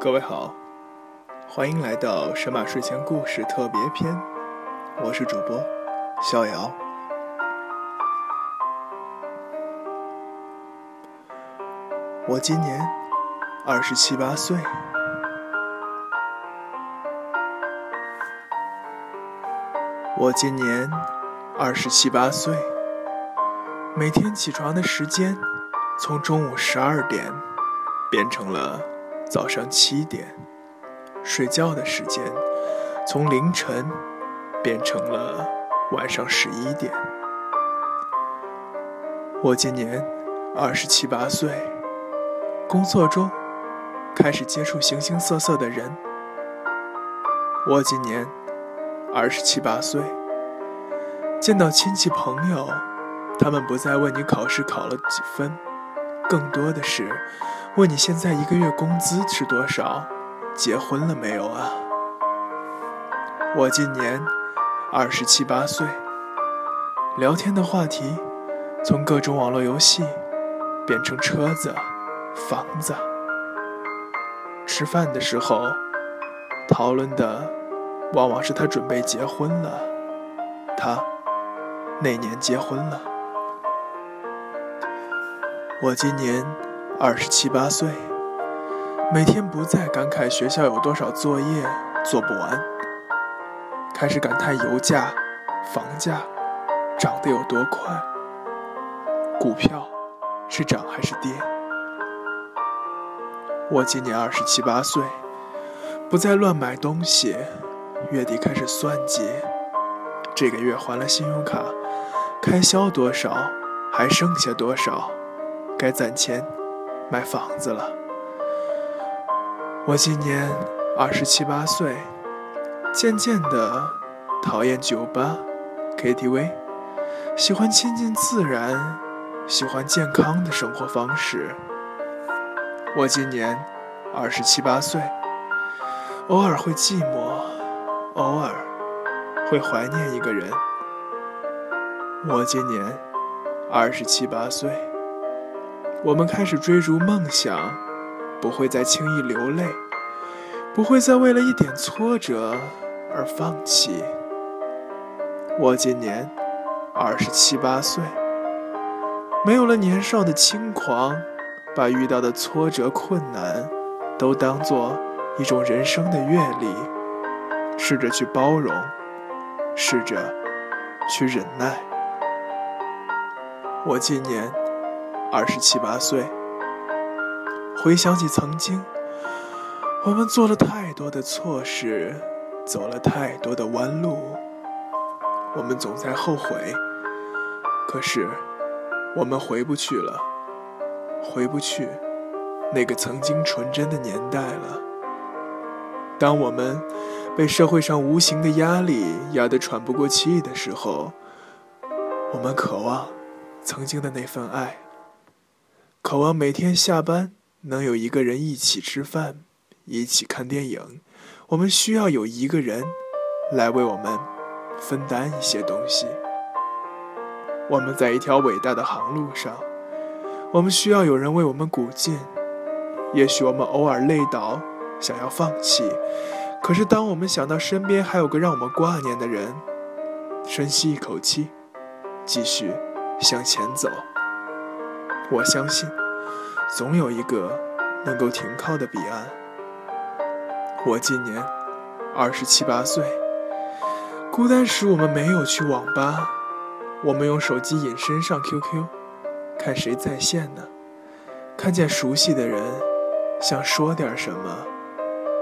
各位好，欢迎来到神马睡前故事特别篇，我是主播逍遥。我今年二十七八岁，我今年二十七八岁，每天起床的时间从中午十二点变成了。早上七点，睡觉的时间从凌晨变成了晚上十一点。我今年二十七八岁，工作中开始接触形形色色的人。我今年二十七八岁，见到亲戚朋友，他们不再问你考试考了几分，更多的是。问你现在一个月工资是多少？结婚了没有啊？我今年二十七八岁，聊天的话题从各种网络游戏变成车子、房子。吃饭的时候讨论的往往是他准备结婚了，他那年结婚了。我今年。二十七八岁，每天不再感慨学校有多少作业做不完，开始感叹油价、房价涨得有多快，股票是涨还是跌？我今年二十七八岁，不再乱买东西，月底开始算计，这个月还了信用卡，开销多少，还剩下多少，该攒钱。买房子了。我今年二十七八岁，渐渐的讨厌酒吧、KTV，喜欢亲近自然，喜欢健康的生活方式。我今年二十七八岁，偶尔会寂寞，偶尔会怀念一个人。我今年二十七八岁。我们开始追逐梦想，不会再轻易流泪，不会再为了一点挫折而放弃。我今年二十七八岁，没有了年少的轻狂，把遇到的挫折困难都当做一种人生的阅历，试着去包容，试着去忍耐。我今年。二十七八岁，回想起曾经，我们做了太多的错事，走了太多的弯路，我们总在后悔。可是，我们回不去了，回不去那个曾经纯真的年代了。当我们被社会上无形的压力压得喘不过气的时候，我们渴望曾经的那份爱。渴望每天下班能有一个人一起吃饭，一起看电影。我们需要有一个人来为我们分担一些东西。我们在一条伟大的航路上，我们需要有人为我们鼓劲。也许我们偶尔累倒，想要放弃，可是当我们想到身边还有个让我们挂念的人，深吸一口气，继续向前走。我相信，总有一个能够停靠的彼岸。我今年二十七八岁，孤单时我们没有去网吧，我们用手机隐身上 QQ，看谁在线呢？看见熟悉的人，想说点什么，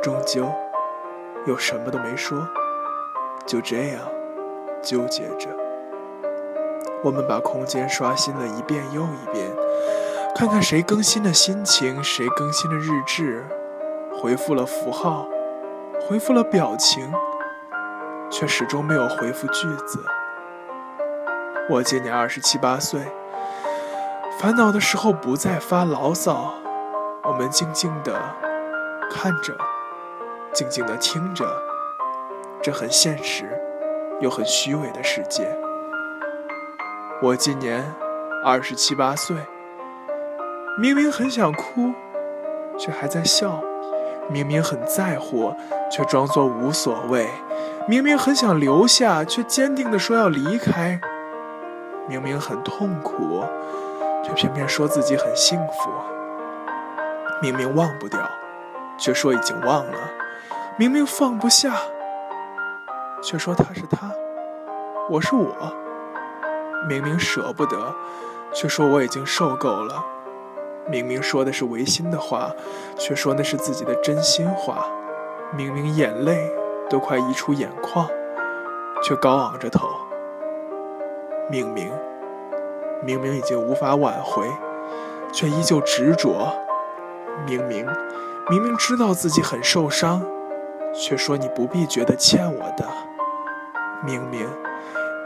终究又什么都没说，就这样纠结着。我们把空间刷新了一遍又一遍。看看谁更新了心情，谁更新了日志，回复了符号，回复了表情，却始终没有回复句子。我今年二十七八岁，烦恼的时候不再发牢骚，我们静静的看着，静静的听着，这很现实又很虚伪的世界。我今年二十七八岁。明明很想哭，却还在笑；明明很在乎，却装作无所谓；明明很想留下，却坚定地说要离开；明明很痛苦，却偏偏说自己很幸福；明明忘不掉，却说已经忘了；明明放不下，却说他是他，我是我；明明舍不得，却说我已经受够了。明明说的是违心的话，却说那是自己的真心话；明明眼泪都快溢出眼眶，却高昂着头；明明明明已经无法挽回，却依旧执着；明明明明知道自己很受伤，却说你不必觉得欠我的；明明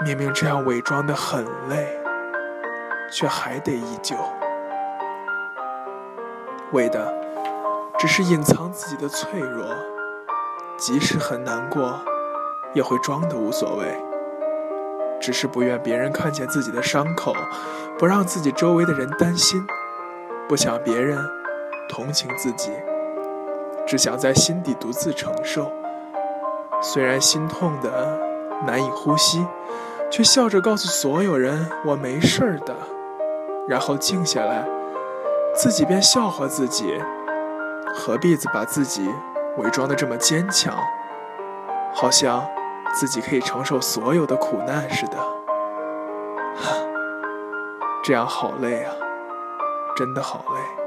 明明这样伪装的很累，却还得依旧。为的只是隐藏自己的脆弱，即使很难过，也会装的无所谓。只是不愿别人看见自己的伤口，不让自己周围的人担心，不想别人同情自己，只想在心底独自承受。虽然心痛的难以呼吸，却笑着告诉所有人我没事儿的，然后静下来。自己便笑话自己，何必子把自己伪装的这么坚强，好像自己可以承受所有的苦难似的。这样好累啊，真的好累。